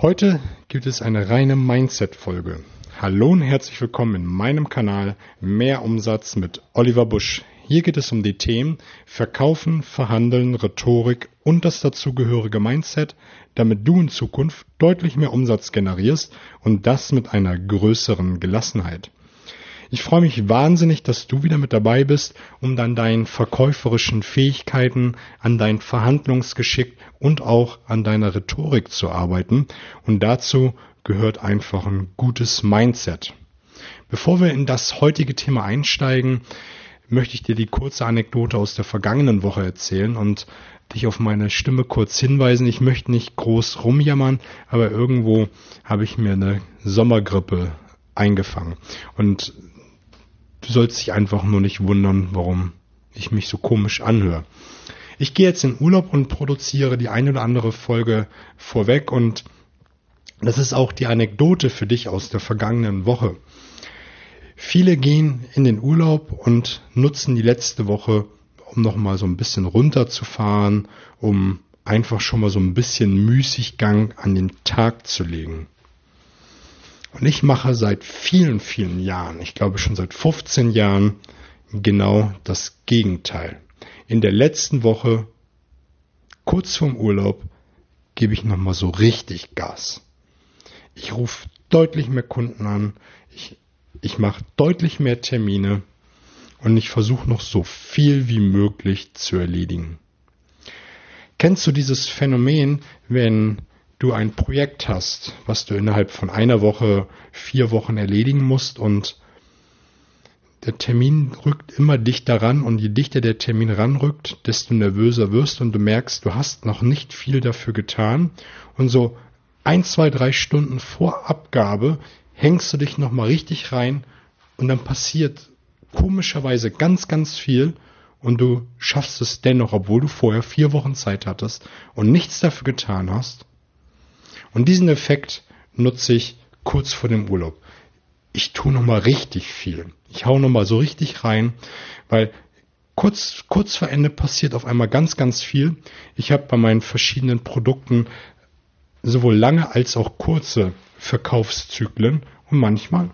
Heute gibt es eine reine Mindset-Folge. Hallo und herzlich willkommen in meinem Kanal Mehr Umsatz mit Oliver Busch. Hier geht es um die Themen Verkaufen, Verhandeln, Rhetorik und das dazugehörige Mindset, damit du in Zukunft deutlich mehr Umsatz generierst und das mit einer größeren Gelassenheit. Ich freue mich wahnsinnig, dass du wieder mit dabei bist, um dann deinen verkäuferischen Fähigkeiten, an dein Verhandlungsgeschick und auch an deiner Rhetorik zu arbeiten. Und dazu gehört einfach ein gutes Mindset. Bevor wir in das heutige Thema einsteigen, möchte ich dir die kurze Anekdote aus der vergangenen Woche erzählen und dich auf meine Stimme kurz hinweisen. Ich möchte nicht groß rumjammern, aber irgendwo habe ich mir eine Sommergrippe eingefangen. Und Du sollst dich einfach nur nicht wundern, warum ich mich so komisch anhöre. Ich gehe jetzt in Urlaub und produziere die eine oder andere Folge vorweg und das ist auch die Anekdote für dich aus der vergangenen Woche. Viele gehen in den Urlaub und nutzen die letzte Woche, um nochmal so ein bisschen runterzufahren, um einfach schon mal so ein bisschen Müßiggang an den Tag zu legen. Und ich mache seit vielen, vielen Jahren, ich glaube schon seit 15 Jahren, genau das Gegenteil. In der letzten Woche, kurz vorm Urlaub, gebe ich nochmal so richtig Gas. Ich rufe deutlich mehr Kunden an, ich, ich mache deutlich mehr Termine und ich versuche noch so viel wie möglich zu erledigen. Kennst du dieses Phänomen, wenn du ein Projekt hast, was du innerhalb von einer Woche, vier Wochen erledigen musst und der Termin rückt immer dichter ran und je dichter der Termin ranrückt, desto nervöser wirst und du merkst, du hast noch nicht viel dafür getan. Und so ein, zwei, drei Stunden vor Abgabe hängst du dich nochmal richtig rein und dann passiert komischerweise ganz, ganz viel und du schaffst es dennoch, obwohl du vorher vier Wochen Zeit hattest und nichts dafür getan hast und diesen Effekt nutze ich kurz vor dem Urlaub. Ich tue nochmal richtig viel. Ich hau nochmal so richtig rein, weil kurz, kurz vor Ende passiert auf einmal ganz, ganz viel. Ich habe bei meinen verschiedenen Produkten sowohl lange als auch kurze Verkaufszyklen und manchmal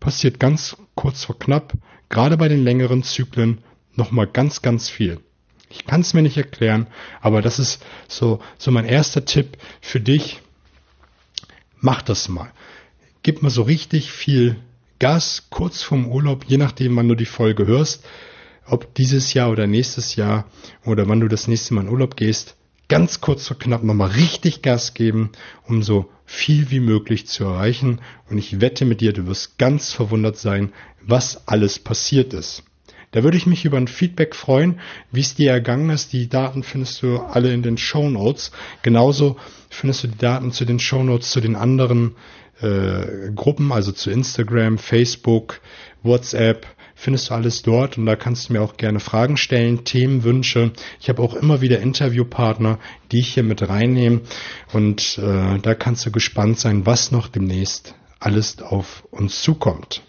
passiert ganz kurz vor knapp, gerade bei den längeren Zyklen, nochmal ganz, ganz viel. Ich kann es mir nicht erklären, aber das ist so, so mein erster Tipp für dich. Mach das mal. Gib mal so richtig viel Gas kurz vorm Urlaub, je nachdem, wann du die Folge hörst, ob dieses Jahr oder nächstes Jahr oder wann du das nächste Mal in Urlaub gehst, ganz kurz vor knapp nochmal richtig Gas geben, um so viel wie möglich zu erreichen. Und ich wette mit dir, du wirst ganz verwundert sein, was alles passiert ist. Da würde ich mich über ein Feedback freuen, wie es dir ergangen ist. Die Daten findest du alle in den Show Notes. Genauso findest du die Daten zu den Show Notes zu den anderen äh, Gruppen, also zu Instagram, Facebook, WhatsApp, findest du alles dort und da kannst du mir auch gerne Fragen stellen, Themenwünsche. Ich habe auch immer wieder Interviewpartner, die ich hier mit reinnehme und äh, da kannst du gespannt sein, was noch demnächst alles auf uns zukommt.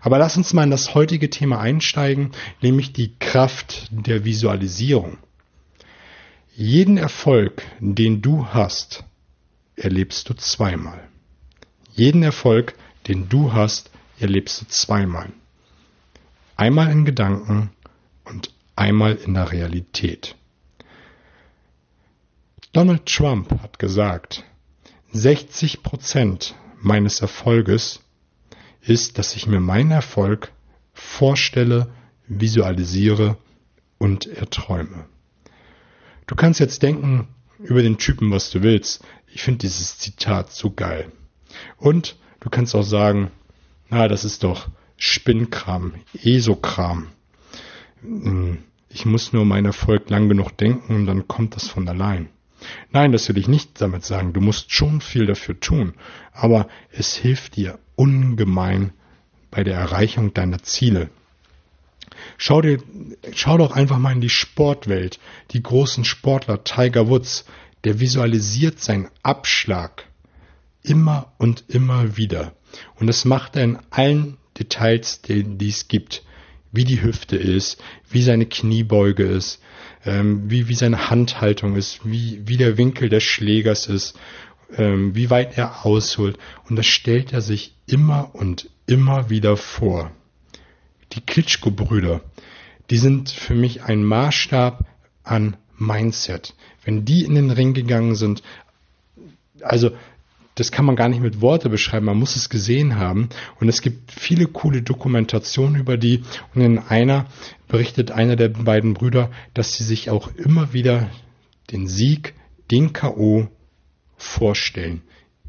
Aber lass uns mal in das heutige Thema einsteigen, nämlich die Kraft der Visualisierung. Jeden Erfolg, den du hast, erlebst du zweimal. Jeden Erfolg, den du hast, erlebst du zweimal. Einmal in Gedanken und einmal in der Realität. Donald Trump hat gesagt, 60 Prozent meines Erfolges ist, dass ich mir meinen Erfolg vorstelle, visualisiere und erträume. Du kannst jetzt denken über den Typen, was du willst. Ich finde dieses Zitat so geil. Und du kannst auch sagen, na, das ist doch Spinnkram, Esokram. Hm, ich muss nur meinen Erfolg lang genug denken und dann kommt das von allein. Nein, das will ich nicht damit sagen. Du musst schon viel dafür tun. Aber es hilft dir ungemein bei der Erreichung deiner Ziele. Schau dir, schau doch einfach mal in die Sportwelt. Die großen Sportler, Tiger Woods, der visualisiert seinen Abschlag immer und immer wieder. Und das macht er in allen Details, die es gibt. Wie die Hüfte ist, wie seine Kniebeuge ist, ähm, wie, wie seine Handhaltung ist, wie, wie der Winkel des Schlägers ist. Ähm, wie weit er ausholt. Und das stellt er sich immer und immer wieder vor. Die Klitschko-Brüder, die sind für mich ein Maßstab an Mindset. Wenn die in den Ring gegangen sind, also das kann man gar nicht mit Worte beschreiben, man muss es gesehen haben. Und es gibt viele coole Dokumentationen über die. Und in einer berichtet einer der beiden Brüder, dass sie sich auch immer wieder den Sieg, den KO vorstellen.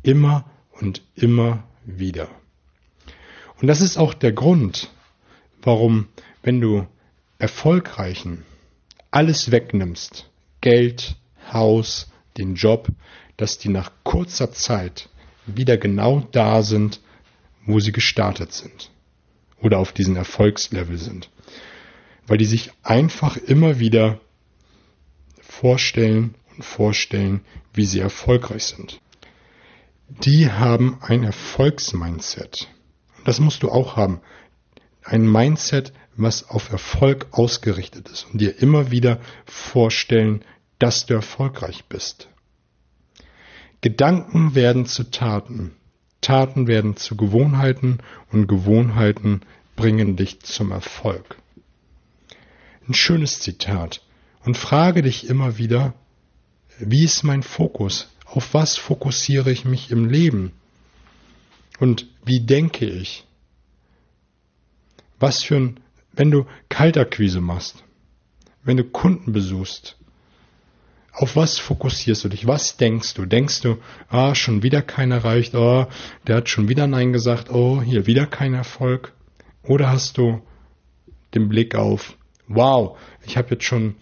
Immer und immer wieder. Und das ist auch der Grund, warum, wenn du Erfolgreichen alles wegnimmst, Geld, Haus, den Job, dass die nach kurzer Zeit wieder genau da sind, wo sie gestartet sind oder auf diesen Erfolgslevel sind, weil die sich einfach immer wieder vorstellen und vorstellen, wie sie erfolgreich sind. Die haben ein Erfolgsmindset. Das musst du auch haben. Ein Mindset, was auf Erfolg ausgerichtet ist und dir immer wieder vorstellen, dass du erfolgreich bist. Gedanken werden zu Taten, Taten werden zu Gewohnheiten und Gewohnheiten bringen dich zum Erfolg. Ein schönes Zitat. Und frage dich immer wieder, wie ist mein Fokus? Auf was fokussiere ich mich im Leben? Und wie denke ich? Was für ein, wenn du Kaltakquise machst, wenn du Kunden besuchst, auf was fokussierst du dich? Was denkst du? Denkst du, ah, schon wieder keiner erreicht, oh, der hat schon wieder Nein gesagt, oh, hier wieder kein Erfolg? Oder hast du den Blick auf, wow, ich habe jetzt schon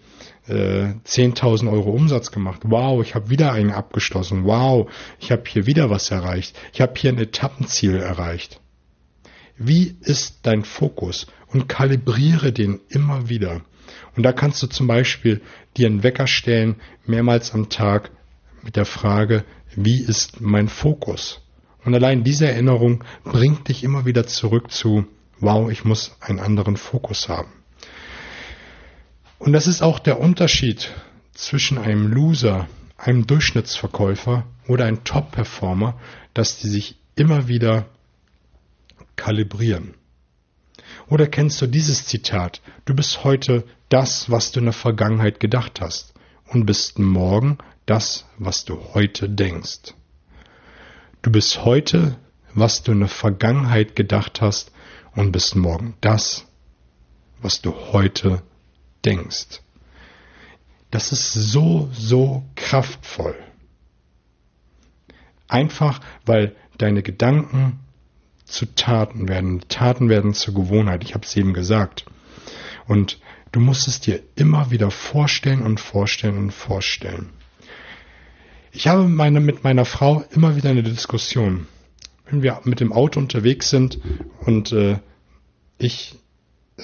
äh, 10.000 Euro Umsatz gemacht. Wow, ich habe wieder einen abgeschlossen. Wow, ich habe hier wieder was erreicht. Ich habe hier ein Etappenziel erreicht. Wie ist dein Fokus? Und kalibriere den immer wieder. Und da kannst du zum Beispiel dir einen Wecker stellen, mehrmals am Tag, mit der Frage, wie ist mein Fokus? Und allein diese Erinnerung bringt dich immer wieder zurück zu, wow, ich muss einen anderen Fokus haben. Und das ist auch der Unterschied zwischen einem Loser, einem Durchschnittsverkäufer oder einem Top-Performer, dass die sich immer wieder kalibrieren. Oder kennst du dieses Zitat? Du bist heute das, was du in der Vergangenheit gedacht hast und bist morgen das, was du heute denkst. Du bist heute, was du in der Vergangenheit gedacht hast und bist morgen das, was du heute denkst. Das ist so, so kraftvoll. Einfach, weil deine Gedanken zu Taten werden, Taten werden zur Gewohnheit. Ich habe es eben gesagt. Und du musst es dir immer wieder vorstellen und vorstellen und vorstellen. Ich habe meine, mit meiner Frau immer wieder eine Diskussion. Wenn wir mit dem Auto unterwegs sind und äh, ich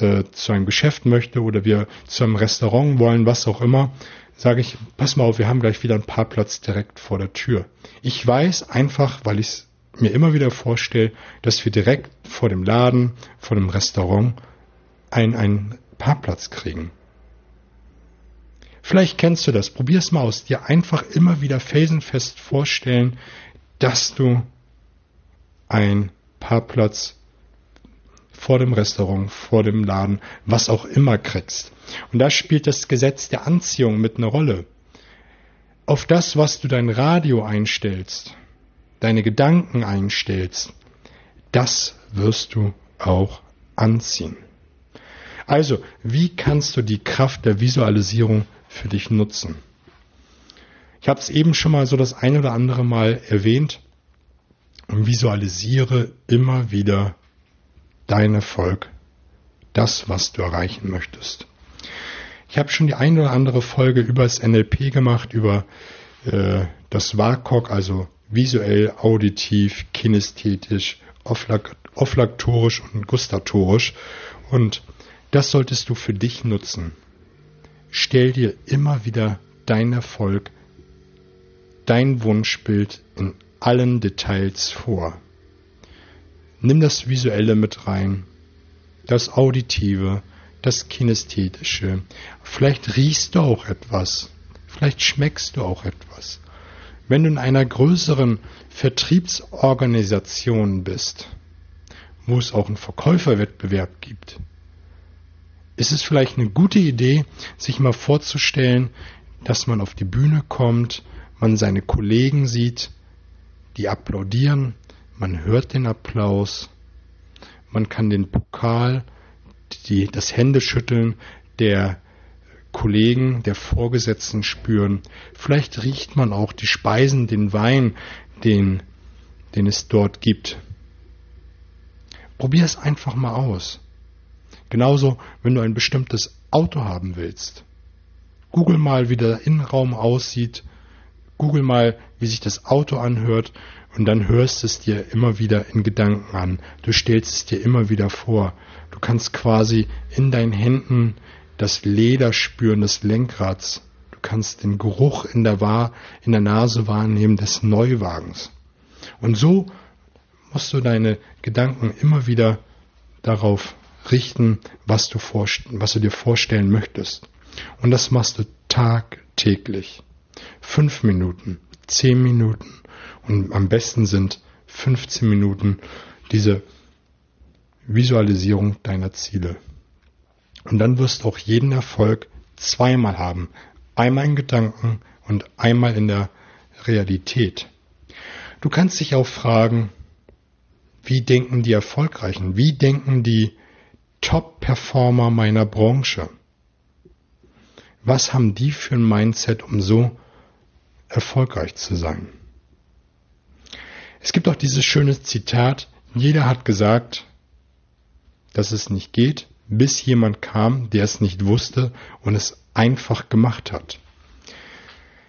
äh, zu einem Geschäft möchte oder wir zu einem Restaurant wollen, was auch immer, sage ich, pass mal auf, wir haben gleich wieder einen Parkplatz direkt vor der Tür. Ich weiß einfach, weil ich es mir immer wieder vorstelle, dass wir direkt vor dem Laden, vor dem Restaurant einen, einen Parkplatz kriegen. Vielleicht kennst du das, probier's mal aus, dir einfach immer wieder felsenfest vorstellen, dass du einen Parkplatz vor dem Restaurant, vor dem Laden, was auch immer kriegst. Und da spielt das Gesetz der Anziehung mit einer Rolle. Auf das, was du dein Radio einstellst, deine Gedanken einstellst, das wirst du auch anziehen. Also, wie kannst du die Kraft der Visualisierung für dich nutzen? Ich habe es eben schon mal so das ein oder andere Mal erwähnt und visualisiere immer wieder dein Erfolg, das, was du erreichen möchtest. Ich habe schon die ein oder andere Folge über das NLP gemacht, über äh, das WAKOK, also visuell, auditiv, kinästhetisch, olfaktorisch und gustatorisch. Und das solltest du für dich nutzen. Stell dir immer wieder dein Erfolg, dein Wunschbild in allen Details vor. Nimm das Visuelle mit rein, das Auditive, das Kinästhetische. Vielleicht riechst du auch etwas, vielleicht schmeckst du auch etwas. Wenn du in einer größeren Vertriebsorganisation bist, wo es auch einen Verkäuferwettbewerb gibt, ist es vielleicht eine gute Idee, sich mal vorzustellen, dass man auf die Bühne kommt, man seine Kollegen sieht, die applaudieren, man hört den Applaus, man kann den Pokal, die, das Händeschütteln der Kollegen, der Vorgesetzten spüren. Vielleicht riecht man auch die Speisen, den Wein, den, den es dort gibt. Probier es einfach mal aus. Genauso, wenn du ein bestimmtes Auto haben willst. Google mal, wie der Innenraum aussieht. Google mal, wie sich das Auto anhört. Und dann hörst es dir immer wieder in Gedanken an. Du stellst es dir immer wieder vor. Du kannst quasi in deinen Händen das Leder spüren des Lenkrads. Du kannst den Geruch in der, Wahr, in der Nase wahrnehmen des Neuwagens. Und so musst du deine Gedanken immer wieder darauf richten, was du, was du dir vorstellen möchtest. Und das machst du tagtäglich. Fünf Minuten, zehn Minuten und am besten sind 15 Minuten diese Visualisierung deiner Ziele. Und dann wirst du auch jeden Erfolg zweimal haben. Einmal in Gedanken und einmal in der Realität. Du kannst dich auch fragen, wie denken die Erfolgreichen? Wie denken die Top-Performer meiner Branche? Was haben die für ein Mindset, um so erfolgreich zu sein? Es gibt auch dieses schöne Zitat, jeder hat gesagt, dass es nicht geht, bis jemand kam, der es nicht wusste und es einfach gemacht hat.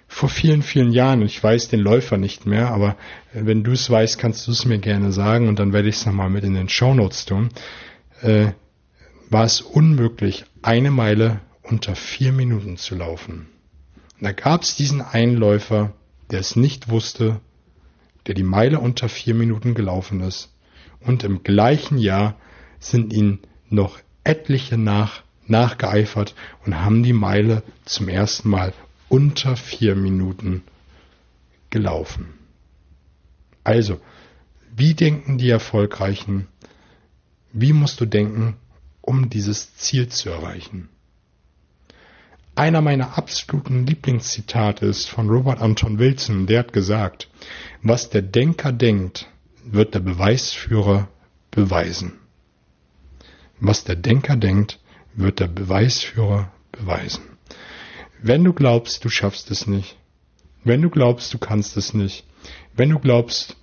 Vor vielen, vielen Jahren, ich weiß den Läufer nicht mehr, aber wenn du es weißt, kannst du es mir gerne sagen und dann werde ich es nochmal mit in den Show Notes tun, äh, war es unmöglich, eine Meile unter vier Minuten zu laufen. Da gab es diesen Einläufer, der es nicht wusste, der die Meile unter vier Minuten gelaufen ist. Und im gleichen Jahr sind ihn noch etliche nach, nachgeeifert und haben die Meile zum ersten Mal unter vier Minuten gelaufen. Also, wie denken die Erfolgreichen? Wie musst du denken, um dieses Ziel zu erreichen? Einer meiner absoluten Lieblingszitate ist von Robert Anton Wilson, der hat gesagt, was der Denker denkt, wird der Beweisführer beweisen. Was der Denker denkt, wird der Beweisführer beweisen. Wenn du glaubst, du schaffst es nicht, wenn du glaubst, du kannst es nicht, wenn du glaubst,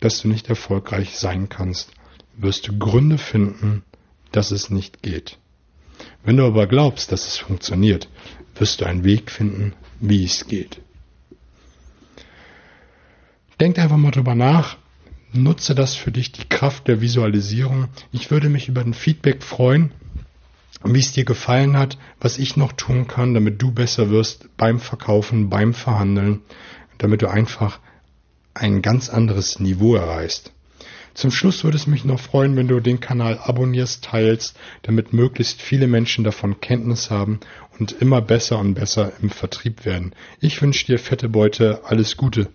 dass du nicht erfolgreich sein kannst, wirst du Gründe finden, dass es nicht geht. Wenn du aber glaubst, dass es funktioniert, wirst du einen Weg finden, wie es geht. Denk einfach mal drüber nach, Nutze das für dich, die Kraft der Visualisierung. Ich würde mich über ein Feedback freuen, wie es dir gefallen hat, was ich noch tun kann, damit du besser wirst beim Verkaufen, beim Verhandeln, damit du einfach ein ganz anderes Niveau erreichst. Zum Schluss würde es mich noch freuen, wenn du den Kanal abonnierst, teilst, damit möglichst viele Menschen davon Kenntnis haben und immer besser und besser im Vertrieb werden. Ich wünsche dir fette Beute, alles Gute.